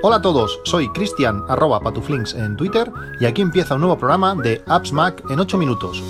Hola a todos, soy Cristian arroba patuflinks en Twitter y aquí empieza un nuevo programa de Apps Mac en 8 minutos.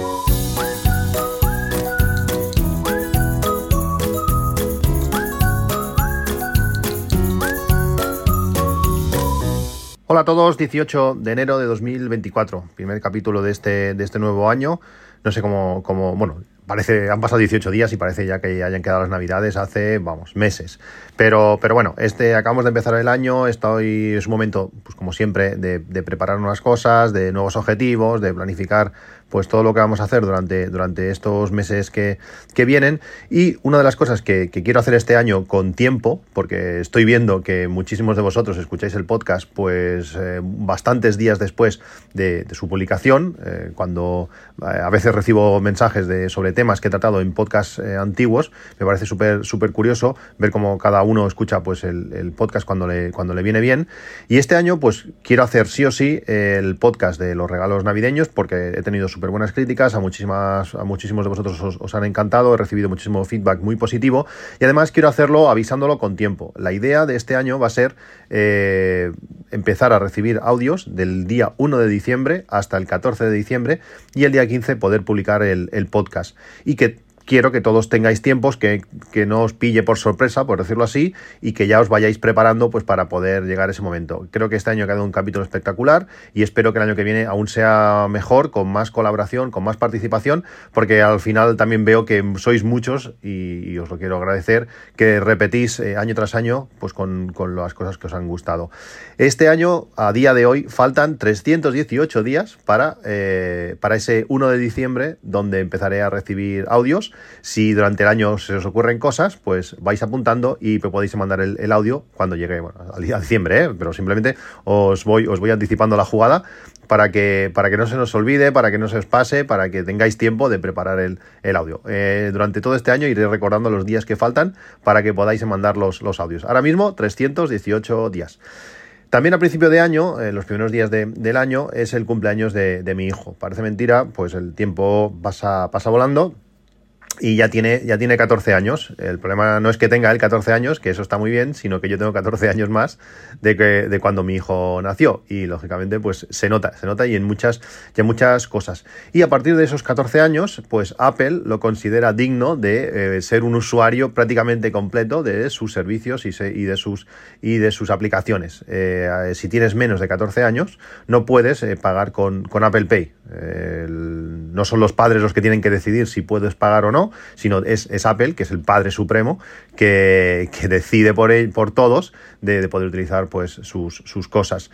Hola a todos, 18 de enero de 2024, primer capítulo de este, de este nuevo año. No sé cómo, cómo, bueno, parece, han pasado 18 días y parece ya que hayan quedado las navidades hace, vamos, meses. Pero, pero bueno, este, acabamos de empezar el año, estoy, es un momento, pues como siempre, de, de preparar nuevas cosas, de nuevos objetivos, de planificar pues todo lo que vamos a hacer durante, durante estos meses que, que vienen. Y una de las cosas que, que, quiero hacer este año con tiempo, porque estoy viendo que muchísimos de vosotros escucháis el podcast, pues eh, bastantes días después de, de su publicación, eh, cuando eh, a veces recibo mensajes de, sobre temas que he tratado en podcasts eh, antiguos, me parece súper súper curioso ver cómo cada uno escucha pues el, el, podcast cuando le, cuando le viene bien. Y este año pues quiero hacer sí o sí el podcast de los regalos navideños, porque he tenido súper buenas críticas, a, muchísimas, a muchísimos de vosotros os, han encantado, he recibido muchísimo feedback muy positivo y además quiero hacerlo avisándolo con tiempo. La idea de este año va a ser eh, empezar a recibir audios del día 1 de diciembre hasta el 14 de diciembre y el día 15 poder publicar el podcast y que quiero que todos tengáis tiempos, que, que, no os pille por sorpresa, por decirlo así, y que ya os vayáis preparando pues para poder llegar a ese momento. Creo que este año ha quedado un capítulo espectacular y espero que el año que viene aún sea mejor, con más colaboración, con más participación, porque al final también veo que sois muchos y, os lo quiero agradecer, que repetís eh, año tras año pues con, con, las cosas que os han gustado. Este año, a día de hoy, faltan 318 días para, eh, para ese 1 de diciembre, donde empezaré a recibir audios si durante el año se os ocurren cosas, pues vais apuntando y podéis mandar el, audio cuando llegue bueno, de diciembre, ¿eh? pero simplemente os voy, os voy anticipando la jugada para que, para que no se nos olvide, para que no se os pase, para que tengáis tiempo de preparar el, audio. Eh, durante todo este año iré recordando los días que faltan para que podáis mandar los, audios. Ahora mismo 318 días. También a principio de año, en los primeros días de, del año, es el cumpleaños de, mi hijo. Parece mentira, pues el tiempo pasa volando y ya tiene, ya tiene 14 años. El problema no es que tenga él 14 años, que eso está muy bien, sino que yo tengo 14 años más de, que, de cuando mi hijo nació. Y lógicamente, pues se nota, se nota y en muchas, y en muchas cosas. Y a partir de esos 14 años, pues Apple lo considera digno de eh, ser un usuario prácticamente completo de sus servicios y, se, y, de, sus, y de sus aplicaciones. Eh, si tienes menos de 14 años, no puedes eh, pagar con, con Apple Pay. No son los padres los que tienen que decidir si puedes pagar o no, sino es, es Apple, que es el padre supremo, que, que decide por, él, por todos de, de, poder utilizar pues, sus, sus cosas.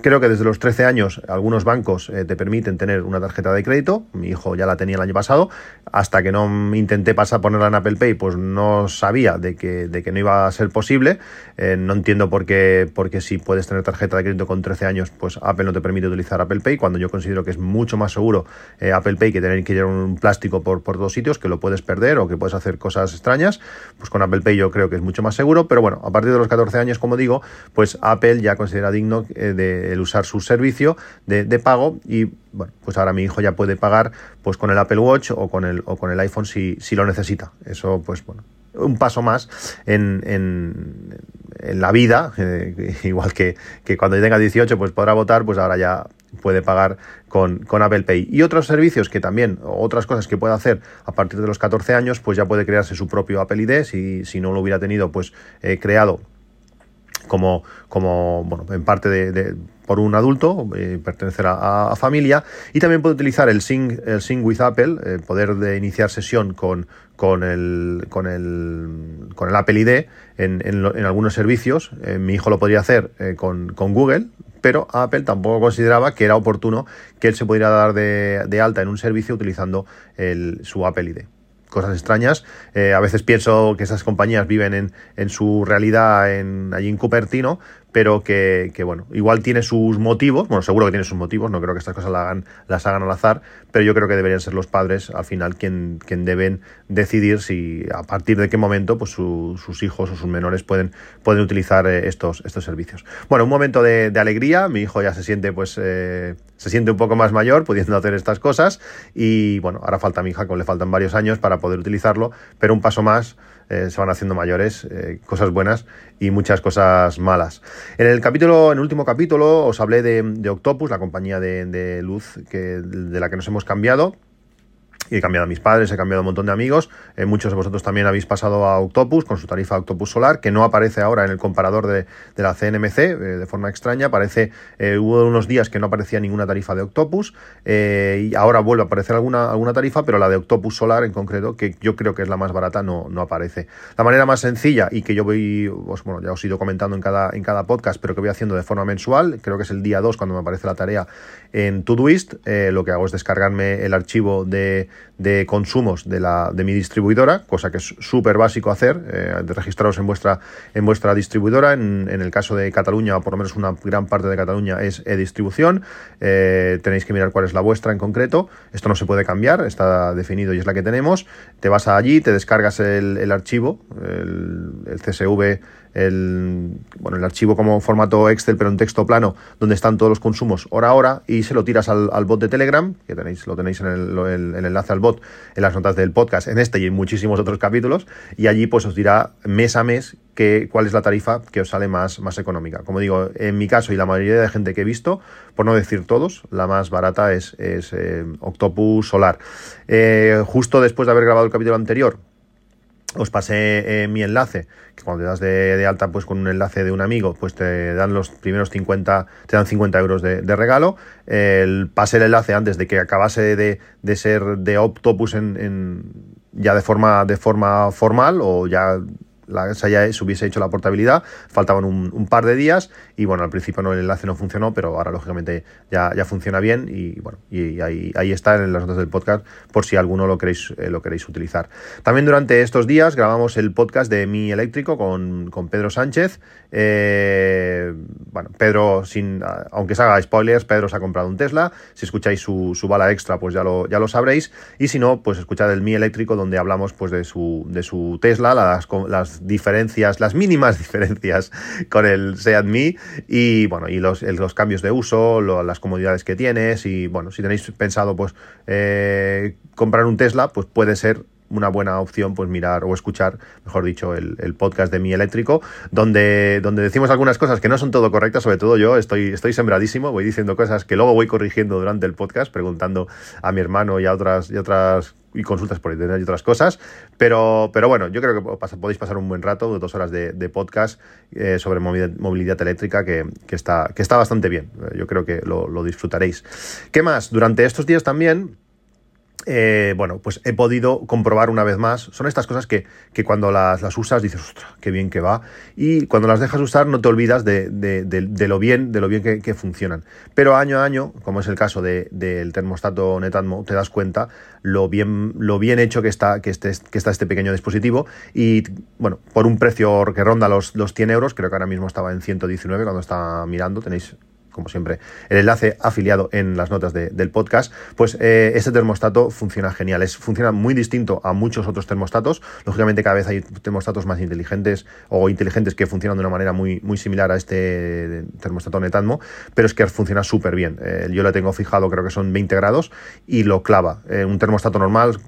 Creo que desde los 13 años algunos bancos eh, te permiten tener una tarjeta de crédito. Mi hijo ya la tenía el año pasado. Hasta que no intenté pasar a ponerla en Apple Pay, pues no sabía de que, de que no iba a ser posible. Eh, no entiendo por qué, porque si puedes tener tarjeta de crédito con 13 años, pues Apple no te permite utilizar Apple Pay, cuando yo considero que es mucho más seguro eh, Apple Pay que tener que llevar un plástico por, por dos sitios, que lo puedes perder o que puedes hacer cosas extrañas. Pues con Apple Pay yo creo que es mucho más seguro. Pero bueno, a partir de los 14 años, como digo, pues Apple ya considera digno de el usar su servicio de, pago y bueno, pues ahora mi hijo ya puede pagar pues con el Apple Watch o con el, o con el iPhone si, si lo necesita. Eso pues bueno, un paso más en, en, en la vida, eh, igual que, que cuando tenga 18 pues podrá votar, pues ahora ya puede pagar con, con, Apple Pay. Y otros servicios que también, otras cosas que puede hacer a partir de los 14 años, pues ya puede crearse su propio Apple ID, si, si no lo hubiera tenido pues eh, creado como, como bueno, en parte de por un adulto, eh, pertenecer a, familia, y también puede utilizar el Sync, el Sync with Apple, eh, poder de iniciar sesión con, con, el, con, el, con el Apple ID en, en, en algunos servicios. Eh, mi hijo lo podría hacer eh, con, con Google, pero Apple tampoco consideraba que era oportuno que él se pudiera dar de, de alta en un servicio utilizando el, su Apple ID cosas extrañas. Eh, a veces pienso que esas compañías viven en, en su realidad en, allí en Cupertino, pero que, que, bueno, igual tiene sus motivos, bueno, seguro que tiene sus motivos, no creo que estas cosas las hagan, las hagan al azar, pero yo creo que deberían ser los padres al final quien, quien deben decidir si a partir de qué momento pues su, sus hijos o sus menores pueden, pueden utilizar eh, estos, estos servicios. Bueno, un momento de, alegría, mi hijo ya se siente pues eh, se siente un poco más mayor pudiendo hacer estas cosas y bueno, ahora falta a mi hija, como le faltan varios años para poder utilizarlo, pero un paso más se van haciendo mayores, cosas buenas y muchas cosas malas. En el capítulo, en el último capítulo, os hablé de, Octopus, la compañía de, de luz que, de la que nos hemos cambiado he cambiado a mis padres, he cambiado a un montón de amigos. Eh, muchos de vosotros también habéis pasado a Octopus con su tarifa Octopus Solar, que no aparece ahora en el comparador de, la CNMC eh, de forma extraña. Aparece, eh, hubo unos días que no aparecía ninguna tarifa de Octopus y ahora vuelve a aparecer alguna, alguna tarifa, pero la de Octopus Solar en concreto, que yo creo que es la más barata, no, no aparece. La manera más sencilla y que yo voy, bueno, ya os he ido comentando en cada, en cada podcast, pero que voy haciendo de forma mensual, creo que es el día 2 cuando me aparece la tarea en Todoist, lo que hago es descargarme el archivo de de consumos de, la, de mi distribuidora, cosa que es súper básico hacer, eh, de registraros en vuestra, en vuestra distribuidora. En, el caso de Cataluña, o por lo menos una gran parte de Cataluña, es e-distribución. Eh, tenéis que mirar cuál es la vuestra en concreto. Esto no se puede cambiar, está definido y es la que tenemos. Te vas allí, te descargas el, archivo, el CSV el, bueno, el archivo como formato Excel, pero en texto plano, donde están todos los consumos hora a hora, y se lo tiras al, bot de Telegram, que tenéis, lo tenéis en el, enlace al bot en las notas del podcast, en este y en muchísimos otros capítulos, y allí pues os dirá mes a mes que, cuál es la tarifa que os sale más, más económica. Como digo, en mi caso y la mayoría de gente que he visto, por no decir todos, la más barata es, es eh, Octopus Solar. Eh, justo después de haber grabado el capítulo anterior, os pasé eh, mi enlace, que cuando te das de, alta pues con un enlace de un amigo, pues te dan los primeros 50, te dan 50 euros de, regalo. El, pasé el enlace antes de que acabase de, de ser de Optopus en, en, ya de forma, de forma formal o ya la, ya se hubiese hecho la portabilidad, faltaban un, par de días y bueno, al principio no, el enlace no funcionó, pero ahora lógicamente ya, ya funciona bien y bueno, y ahí, ahí está en las notas del podcast por si alguno lo queréis, eh, lo queréis utilizar. También durante estos días grabamos el podcast de Mi Eléctrico con, con Pedro Sánchez. Eh, bueno, Pedro, sin, aunque se haga spoilers, Pedro se ha comprado un Tesla. Si escucháis su, su bala extra, pues ya lo, ya lo sabréis. Y si no, pues escuchad el Mi Eléctrico donde hablamos pues de su, de su Tesla, las, las diferencias, las mínimas diferencias con el Seat y bueno, y los, los cambios de uso, las comodidades que tienes y bueno, si tenéis pensado pues eh, comprar un Tesla, pues puede ser una buena opción pues mirar o escuchar, mejor dicho, el, podcast de Mi Eléctrico, donde, donde decimos algunas cosas que no son todo correctas, sobre todo yo estoy, estoy sembradísimo, voy diciendo cosas que luego voy corrigiendo durante el podcast, preguntando a mi hermano y a otras, y otras y consultas por internet y otras cosas. Pero, pero bueno, yo creo que podéis pasar un buen rato, dos horas de, podcast eh, sobre movilidad, eléctrica que, está, que está bastante bien. Yo creo que lo, lo disfrutaréis. ¿Qué más? Durante estos días también eh, bueno, pues he podido comprobar una vez más. Son estas cosas que, cuando las, las, usas dices, ostras, qué bien que va. Y cuando las dejas usar no te olvidas de, lo bien, de lo bien que, funcionan. Pero año a año, como es el caso del termostato Netatmo, te das cuenta lo bien, lo bien hecho que está, que, este, que está este pequeño dispositivo. Y bueno, por un precio que ronda los, los 100 euros, creo que ahora mismo estaba en 119 cuando estaba mirando, tenéis como siempre, el enlace afiliado en las notas del podcast, pues eh, este termostato funciona genial. Es, funciona muy distinto a muchos otros termostatos. Lógicamente, cada vez hay termostatos más inteligentes o inteligentes que funcionan de una manera muy, muy similar a este termostato Netatmo, pero es que funciona súper bien. Eh, yo lo tengo fijado, creo que son 20 grados y lo clava. Eh, un termostato normal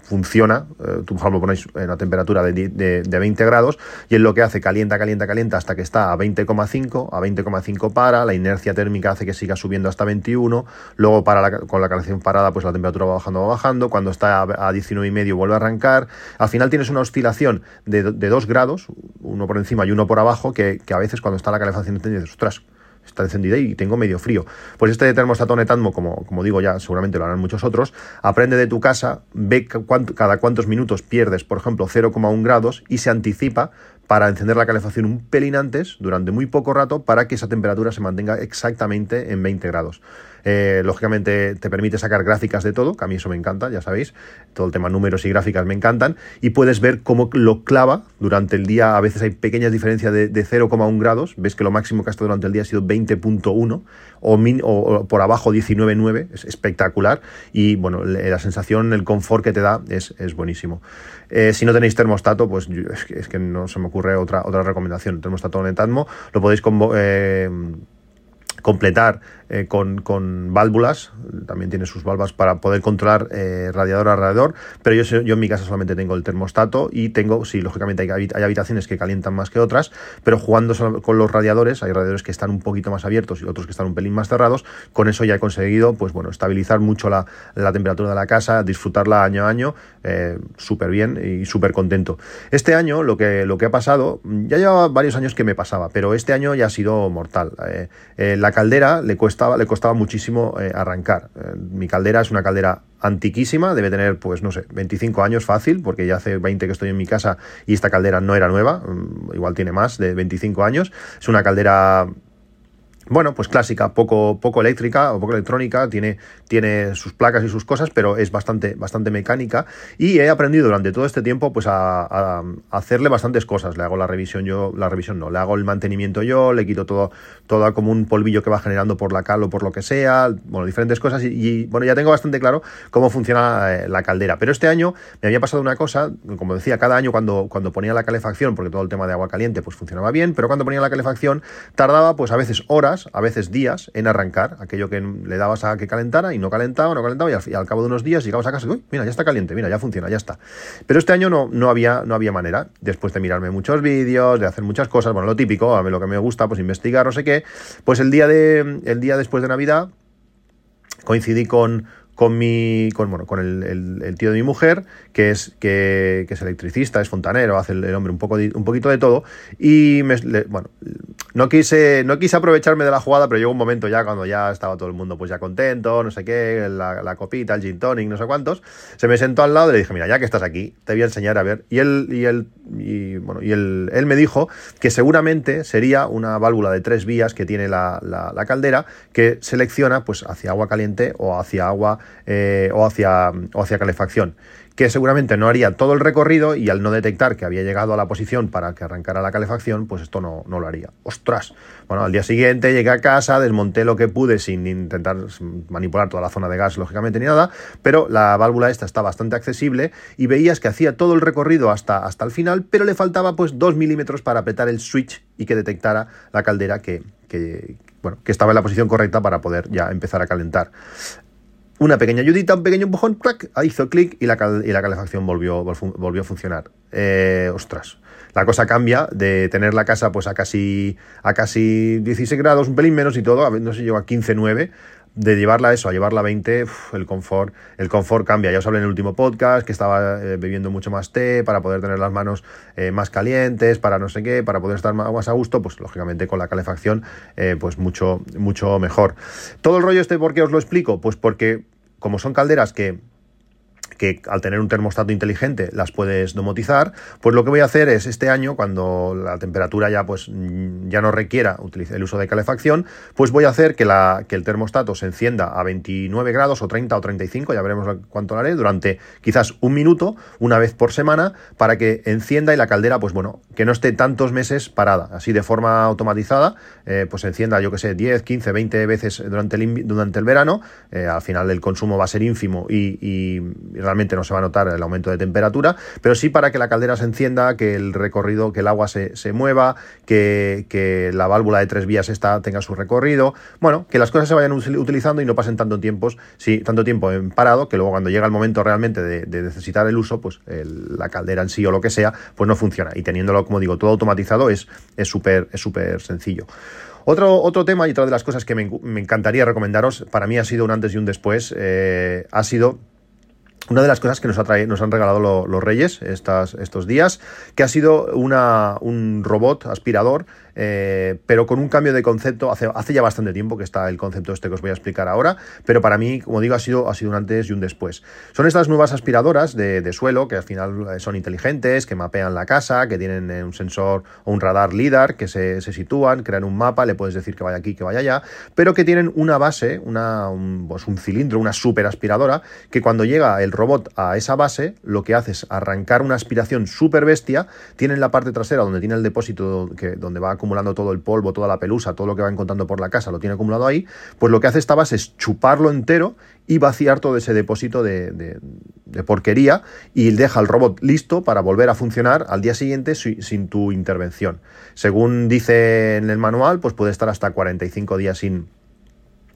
funciona, tú por ejemplo ponéis una temperatura de, de, 20 grados y en lo que hace calienta, calienta, calienta hasta que está a 20,5, a 20,5 para, la inercia térmica hace que siga subiendo hasta 21, luego para con la calefacción parada pues la temperatura va bajando, va bajando, cuando está a 19 y medio vuelve a arrancar, al final tienes una oscilación de, de 2 grados, uno por encima y uno por abajo, que, a veces cuando está la calefacción dices, ostras, está encendida y tengo medio frío. Pues este termostato Netatmo, como, como digo ya, seguramente lo harán muchos otros, aprende de tu casa, ve cada cuántos minutos pierdes, por ejemplo, 0,1 grados y se anticipa para encender la calefacción un pelín antes, durante muy poco rato, para que esa temperatura se mantenga exactamente en 20 grados. Eh, lógicamente te permite sacar gráficas de todo, que a mí eso me encanta, ya sabéis, todo el tema números y gráficas me encantan, y puedes ver cómo lo clava durante el día, a veces hay pequeñas diferencias de, 0,1 grados, ves que lo máximo que ha estado durante el día ha sido 20.1 o, o, por abajo 19.9, es espectacular, y bueno, la sensación, el confort que te da es, es buenísimo. Eh, si no tenéis termostato, pues es que, no se me ocurre otra, otra recomendación. El termostato Netatmo lo podéis... Eh, completar eh, con, con, válvulas, también tiene sus válvulas para poder controlar eh, radiador a radiador, pero yo, yo en mi casa solamente tengo el termostato y tengo, sí, lógicamente hay, habitaciones que calientan más que otras, pero jugando con los radiadores, hay radiadores que están un poquito más abiertos y otros que están un pelín más cerrados, con eso ya he conseguido, pues bueno, estabilizar mucho la, la temperatura de la casa, disfrutarla año a año, eh, súper bien y súper contento. Este año lo que, lo que ha pasado, ya llevaba varios años que me pasaba, pero este año ya ha sido mortal. la caldera le cuesta le costaba muchísimo eh, arrancar. Eh, mi caldera es una caldera antiquísima, debe tener, pues no sé, 25 años fácil, porque ya hace 20 que estoy en mi casa y esta caldera no era nueva, mm, igual tiene más de 25 años. Es una caldera bueno, pues clásica, poco, poco eléctrica o poco electrónica, tiene, tiene sus placas y sus cosas, pero es bastante, bastante mecánica. Y he aprendido durante todo este tiempo pues a, hacerle bastantes cosas. Le hago la revisión yo, la revisión no, le hago el mantenimiento yo, le quito todo, todo como un polvillo que va generando por la cal o por lo que sea, bueno, diferentes cosas. Y, bueno, ya tengo bastante claro cómo funciona eh, la caldera. Pero este año me había pasado una cosa, como decía, cada año cuando, cuando ponía la calefacción, porque todo el tema de agua caliente pues funcionaba bien, pero cuando ponía la calefacción tardaba pues a veces horas a veces días, en arrancar aquello que le dabas a que calentara y no calentaba, no calentaba, y al, cabo de unos días llegabas a casa y, uy, mira, ya está caliente, mira, ya funciona, ya está. Pero este año no, no, había, no había manera, después de mirarme muchos vídeos, de hacer muchas cosas, bueno, lo típico, a mí lo que me gusta, pues investigar, no sé qué, pues el día, de, el día después de Navidad coincidí con con mi con, bueno, con el, tío de mi mujer, que es, que, es electricista, es fontanero, hace el, hombre un, poco un poquito de todo. Y me, bueno, no quise, no quise aprovecharme de la jugada, pero llegó un momento ya cuando ya estaba todo el mundo pues ya contento, no sé qué, la, copita, el gin tonic, no sé cuántos. Se me sentó al lado y le dije, mira, ya que estás aquí, te voy a enseñar a ver. Y él, y él, y, bueno, y él, él me dijo que seguramente sería una válvula de tres vías que tiene la, la caldera que selecciona pues hacia agua caliente o hacia agua eh, o, hacia, o hacia calefacción que seguramente no haría todo el recorrido y al no detectar que había llegado a la posición para que arrancara la calefacción, pues esto no, no, lo haría. ¡Ostras! Bueno, al día siguiente llegué a casa, desmonté lo que pude sin intentar manipular toda la zona de gas, lógicamente, ni nada, pero la válvula esta está bastante accesible y veías que hacía todo el recorrido hasta, hasta el final, pero le faltaba pues 2 milímetros para apretar el switch y que detectara la caldera que, que, bueno, que estaba en la posición correcta para poder ya empezar a calentar una pequeña ayudita, un pequeño empujón, ¡clac! hizo clic y la, y la calefacción volvió, volvió a funcionar. Eh, ostras, la cosa cambia de tener la casa pues a casi, a casi 16 grados, un pelín menos y todo, no sé, llegó a 15, 9, de llevarla a eso, a llevarla a 20, el confort, el confort cambia. Ya os hablé en el último podcast que estaba eh, bebiendo mucho más té para poder tener las manos eh, más calientes, para no sé qué, para poder estar más, a gusto, pues lógicamente con la calefacción, pues mucho, mucho mejor. Todo el rollo este, ¿por qué os lo explico? Pues porque como son calderas que que al tener un termostato inteligente las puedes domotizar, pues lo que voy a hacer es este año, cuando la temperatura ya, pues, ya no requiera el uso de calefacción, pues voy a hacer que, la, que el termostato se encienda a 29 grados o 30 o 35, ya veremos cuánto lo haré, durante quizás un minuto, una vez por semana, para que encienda y la caldera, pues bueno, que no esté tantos meses parada, así de forma automatizada, eh, pues encienda, yo que sé, 10, 15, 20 veces durante el, durante el verano, eh, al final el consumo va a ser ínfimo y, y realmente no se va a notar el aumento de temperatura, pero sí para que la caldera se encienda, que el recorrido, que el agua se, mueva, que, la válvula de tres vías tenga su recorrido, bueno, que las cosas se vayan utilizando y no pasen tanto, tiempos, sí, tanto tiempo en parado, que luego cuando llega el momento realmente de, necesitar el uso, pues la caldera en sí o lo que sea, pues no funciona. Y teniéndolo, como digo, todo automatizado es súper es súper sencillo. Otro, otro tema y otra de las cosas que me, encantaría recomendaros, para mí ha sido un antes y un después, eh, ha sido una de las cosas que nos, nos han regalado los Reyes estos días, que ha sido un robot aspirador eh, pero con un cambio de concepto. Hace, hace ya bastante tiempo que está el concepto este que os voy a explicar ahora, pero para mí, como digo, ha sido, ha sido un antes y un después. Son estas nuevas aspiradoras de, suelo que al final eh, son inteligentes, que mapean la casa, que tienen eh, un sensor o un radar LIDAR, que se, sitúan, crean un mapa, le puedes decir que vaya aquí, que vaya allá, pero que tienen una base, una, un, pues un cilindro, una super aspiradora, que cuando llega el robot a esa base, lo que hace es arrancar una aspiración súper bestia, tiene en la parte trasera donde tiene el depósito que, donde va acumulando todo el polvo, toda la pelusa, todo lo que va encontrando por la casa, lo tiene acumulado ahí, pues lo que hace esta base es chuparlo entero y vaciar todo ese depósito de, porquería y deja el robot listo para volver a funcionar al día siguiente sin tu intervención. Según dice en el manual, pues puede estar hasta 45 días sin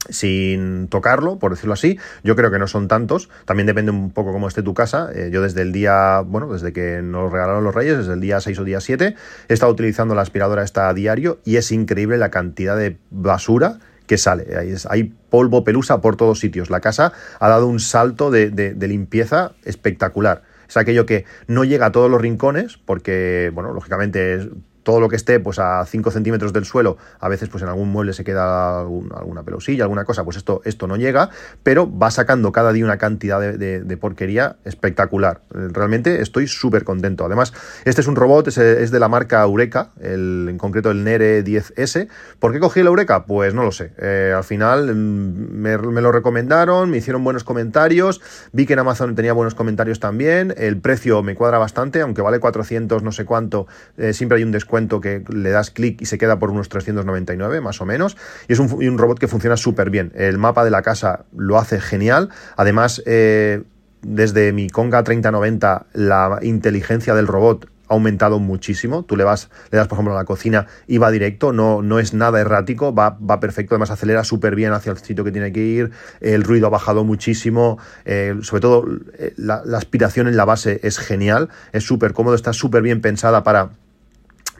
sin tocarlo, por decirlo así. Yo creo que no son tantos. También depende un poco cómo esté tu casa. Eh, yo desde el día, bueno, desde que nos regalaron los Reyes, desde el día 6 o día 7, he estado utilizando la aspiradora esta a diario y es increíble la cantidad de basura que sale. Hay, polvo, pelusa por todos sitios. La casa ha dado un salto de, de limpieza espectacular. Es aquello que no llega a todos los rincones, porque, bueno, lógicamente es todo lo que esté pues a 5 centímetros del suelo, a veces pues en algún mueble se queda alguna pelosilla, alguna cosa, pues esto, esto no llega, pero va sacando cada día una cantidad de, porquería espectacular. Realmente estoy súper contento. Además, este es un robot, es, de la marca Eureka, el, en concreto el Nere 10S. ¿Por qué cogí el Eureka? Pues no lo sé. Eh, al final mm, me, lo recomendaron, me hicieron buenos comentarios, vi que en Amazon tenía buenos comentarios también, el precio me cuadra bastante, aunque vale 400 no sé cuánto, eh, siempre hay un descuento que le das clic y se queda por unos 399 más o menos. Y es un, robot que funciona súper bien. El mapa de la casa lo hace genial. Además, eh, desde mi Conga 3090, la inteligencia del robot ha aumentado muchísimo. Tú le vas, le das, por ejemplo, a la cocina y va directo, no, no es nada errático, va, va perfecto, además acelera súper bien hacia el sitio que tiene que ir, el ruido ha bajado muchísimo, eh, sobre todo eh, la, aspiración en la base es genial, es súper cómodo, está súper bien pensada para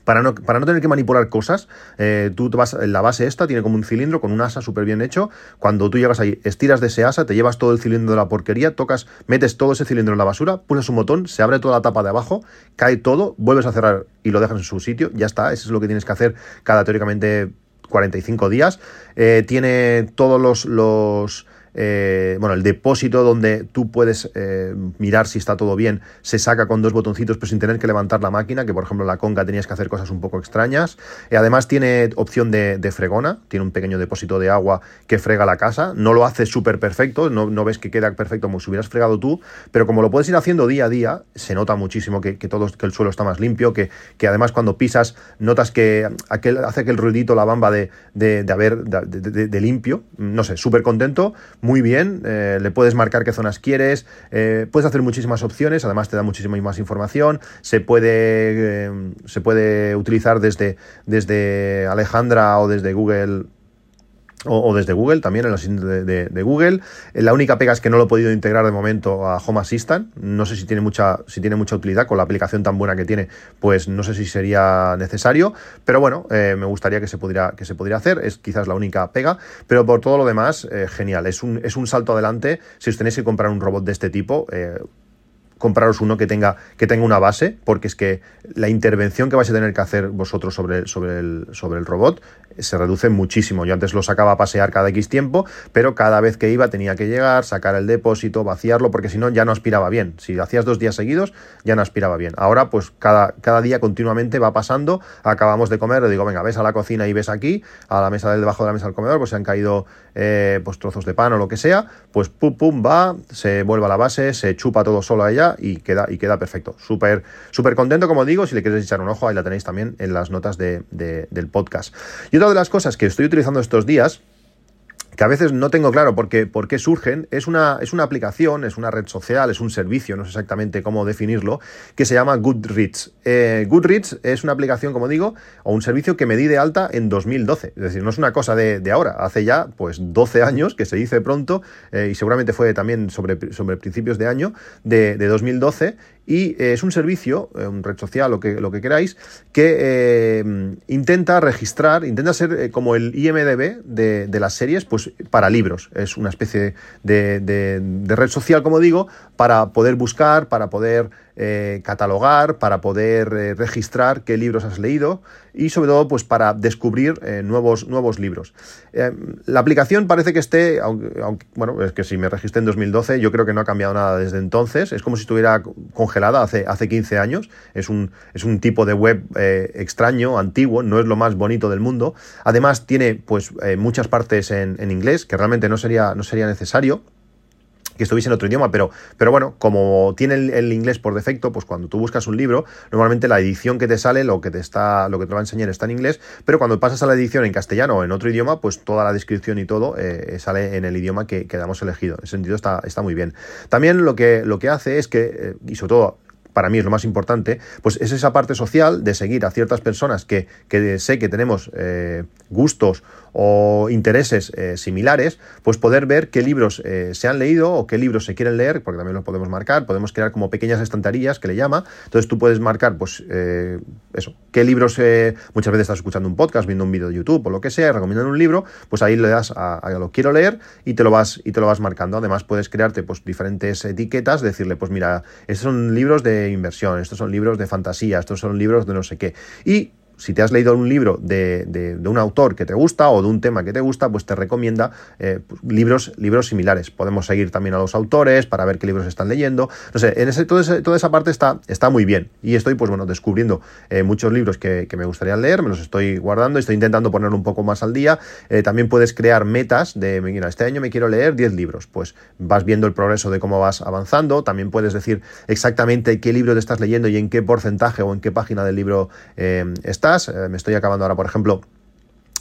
para no, para no tener que manipular cosas, eh, tú te vas, la base esta tiene como un cilindro con un asa súper bien hecho. Cuando tú llegas ahí, estiras de ese asa, te llevas todo el cilindro de la porquería, tocas, metes todo ese cilindro en la basura, pulsas un botón, se abre toda la tapa de abajo, cae todo, vuelves a cerrar y lo dejas en su sitio, ya está, eso es lo que tienes que hacer cada teóricamente 45 días. Eh, tiene todos los, los eh, bueno, el depósito donde tú puedes eh, mirar si está todo bien, se saca con dos botoncitos, pero sin tener que levantar la máquina, que por ejemplo en la Conga tenías que hacer cosas un poco extrañas. Eh, además tiene opción de, fregona, tiene un pequeño depósito de agua que frega la casa. No lo hace súper perfecto, no, ves que queda perfecto como si hubieras fregado tú, pero como lo puedes ir haciendo día a día, se nota muchísimo que, todo, que el suelo está más limpio, que, además cuando pisas notas que aquel, hace aquel ruidito la bamba de, de, de haber de, limpio. No sé, súper contento muy bien, eh, le puedes marcar qué zonas quieres, eh, puedes hacer muchísimas opciones, además te da muchísima más información, se puede, eh, se puede utilizar desde, desde Alejandra o desde Google o, desde Google, también en la de, Google. Eh, la única pega es que no lo he podido integrar de momento a Home Assistant. No sé si tiene mucha, si tiene mucha utilidad con la aplicación tan buena que tiene, pues no sé si sería necesario. Pero bueno, eh, me gustaría que se, pudiera, que se pudiera hacer. Es quizás la única pega. Pero por todo lo demás, eh, genial. Es un, es un salto adelante. Si os tenéis que comprar un robot de este tipo, compraros uno que tenga, que tenga una base, porque es que la intervención que vais a tener que hacer vosotros sobre, sobre, el, sobre el robot se reduce muchísimo. Yo antes lo sacaba a pasear cada X tiempo, pero cada vez que iba tenía que llegar, sacar el depósito, vaciarlo, porque si no ya no aspiraba bien. Si hacías dos días seguidos, ya no aspiraba bien. Ahora, pues cada, cada día continuamente va pasando, acabamos de comer, le digo, venga, ves a la cocina y ves aquí, a la mesa del debajo de la mesa del comedor, pues se han caído eh, pues trozos de pan o lo que sea, pues pum, pum, va, se vuelve a la base, se chupa todo solo a ella y queda, y queda perfecto. Súper, súper contento, como digo, si le quieres echar un ojo, ahí la tenéis también en las notas de, del podcast. Y otra de las cosas que estoy utilizando estos días, que a veces no tengo claro por qué, por qué surgen, es una, es una aplicación, es una red social, es un servicio, no sé exactamente cómo definirlo, que se llama Goodreads. Eh, Goodreads es una aplicación, como digo, o un servicio que me di de alta en 2012. Es decir, no es una cosa de, ahora, hace ya pues 12 años, que se dice pronto, eh, y seguramente fue también sobre, sobre principios de año de, de 2012, y eh, es un servicio, eh, un red social, lo que, lo que queráis, que eh, intenta registrar, intenta ser como el IMDB de, de, las series, pues para libros. Es una especie de, de red social, como digo, para poder buscar, para poder eh, catalogar, para poder eh, registrar qué libros has leído y sobre todo pues para descubrir eh, nuevos, nuevos libros. la aplicación parece que esté, aunque, bueno, es que si me registré en 2012, yo creo que no ha cambiado nada desde entonces, es como si estuviera congelada hace, hace 15 años, es un, es un tipo de web extraño, antiguo, no es lo más bonito del mundo, además tiene pues muchas partes en, en inglés, que realmente no sería, no sería necesario, que estuviese en otro idioma, pero, pero bueno, como tiene el, inglés por defecto, pues cuando tú buscas un libro, normalmente la edición que te sale, lo que te está, lo que te va a enseñar está en inglés, pero cuando pasas a la edición en castellano o en otro idioma, pues toda la descripción y todo eh, sale en el idioma que, que hemos elegido. En ese sentido está, está muy bien. También lo que, lo que hace es que, eh, y sobre todo para mí es lo más importante, pues es esa parte social de seguir a ciertas personas que, que sé que tenemos eh, gustos o intereses eh, similares, pues poder ver qué libros eh, se han leído o qué libros se quieren leer, porque también los podemos marcar, podemos crear como pequeñas estanterías que le llama, entonces tú puedes marcar, pues eso, qué libros, muchas veces estás escuchando un podcast, viendo un vídeo de YouTube o lo que sea, recomiendan un libro, pues ahí le das a, lo quiero leer y te lo vas y te lo vas marcando. Además puedes crearte pues diferentes etiquetas, decirle, pues mira, estos son libros de inversión, estos son libros de fantasía, estos son libros de no sé qué. Y si te has leído un libro de, un autor que te gusta o de un tema que te gusta, pues te recomienda eh, pues, libros, libros similares. Podemos seguir también a los autores para ver qué libros están leyendo. No sé, en ese, toda esa parte está, está muy bien. Y estoy, pues bueno, descubriendo eh, muchos libros que, me gustaría leer, me los estoy guardando, estoy intentando poner un poco más al día. Eh, también puedes crear metas de, mira, este año me quiero leer 10 libros. Pues vas viendo el progreso de cómo vas avanzando. También puedes decir exactamente qué libro te estás leyendo y en qué porcentaje o en qué página del libro eh, me estoy acabando ahora, por ejemplo,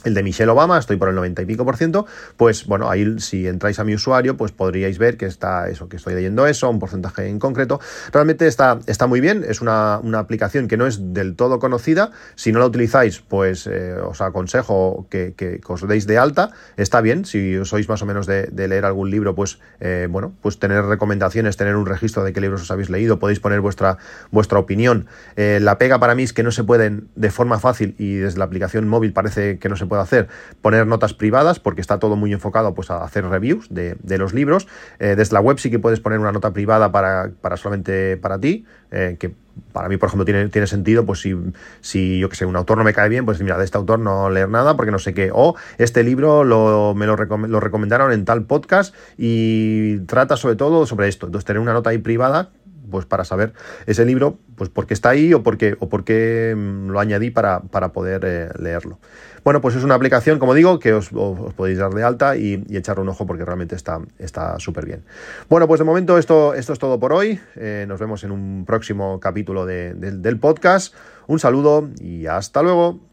el de Michelle Obama, estoy por el 90 y pico por ciento, pues bueno, ahí si entráis a mi usuario, pues podríais ver que está eso, que estoy leyendo eso, un porcentaje en concreto. Realmente está, está muy bien, es una, aplicación que no es del todo conocida. Si no la utilizáis, pues eh, os aconsejo que, que, os deis de alta. Está bien, si sois más o menos de, leer algún libro, pues eh, bueno, pues tener recomendaciones, tener un registro de qué libros os habéis leído, podéis poner vuestra, vuestra opinión. Eh, la pega para mí es que no se pueden de forma fácil y desde la aplicación móvil parece que no se puede hacer, poner notas privadas, porque está todo muy enfocado pues, a hacer reviews de, los libros. Eh, desde la web sí que puedes poner una nota privada para, para solamente para ti, eh, que para mí, por ejemplo, tiene, tiene sentido, pues si, si yo que sé, un autor no me cae bien, pues mira, de este autor no leer nada porque no sé qué. O este libro lo, me lo, lo recomendaron en tal podcast y trata sobre todo sobre esto. Entonces, tener una nota ahí privada pues para saber ese libro, pues por qué está ahí o por qué, o por qué mm, lo añadí para, para poder eh, leerlo. Bueno, pues es una aplicación, como digo, que os, podéis dar de alta y, echarle un ojo porque realmente está súper bien. Bueno, pues de momento esto, esto es todo por hoy. Eh, nos vemos en un próximo capítulo del podcast. Un saludo y hasta luego.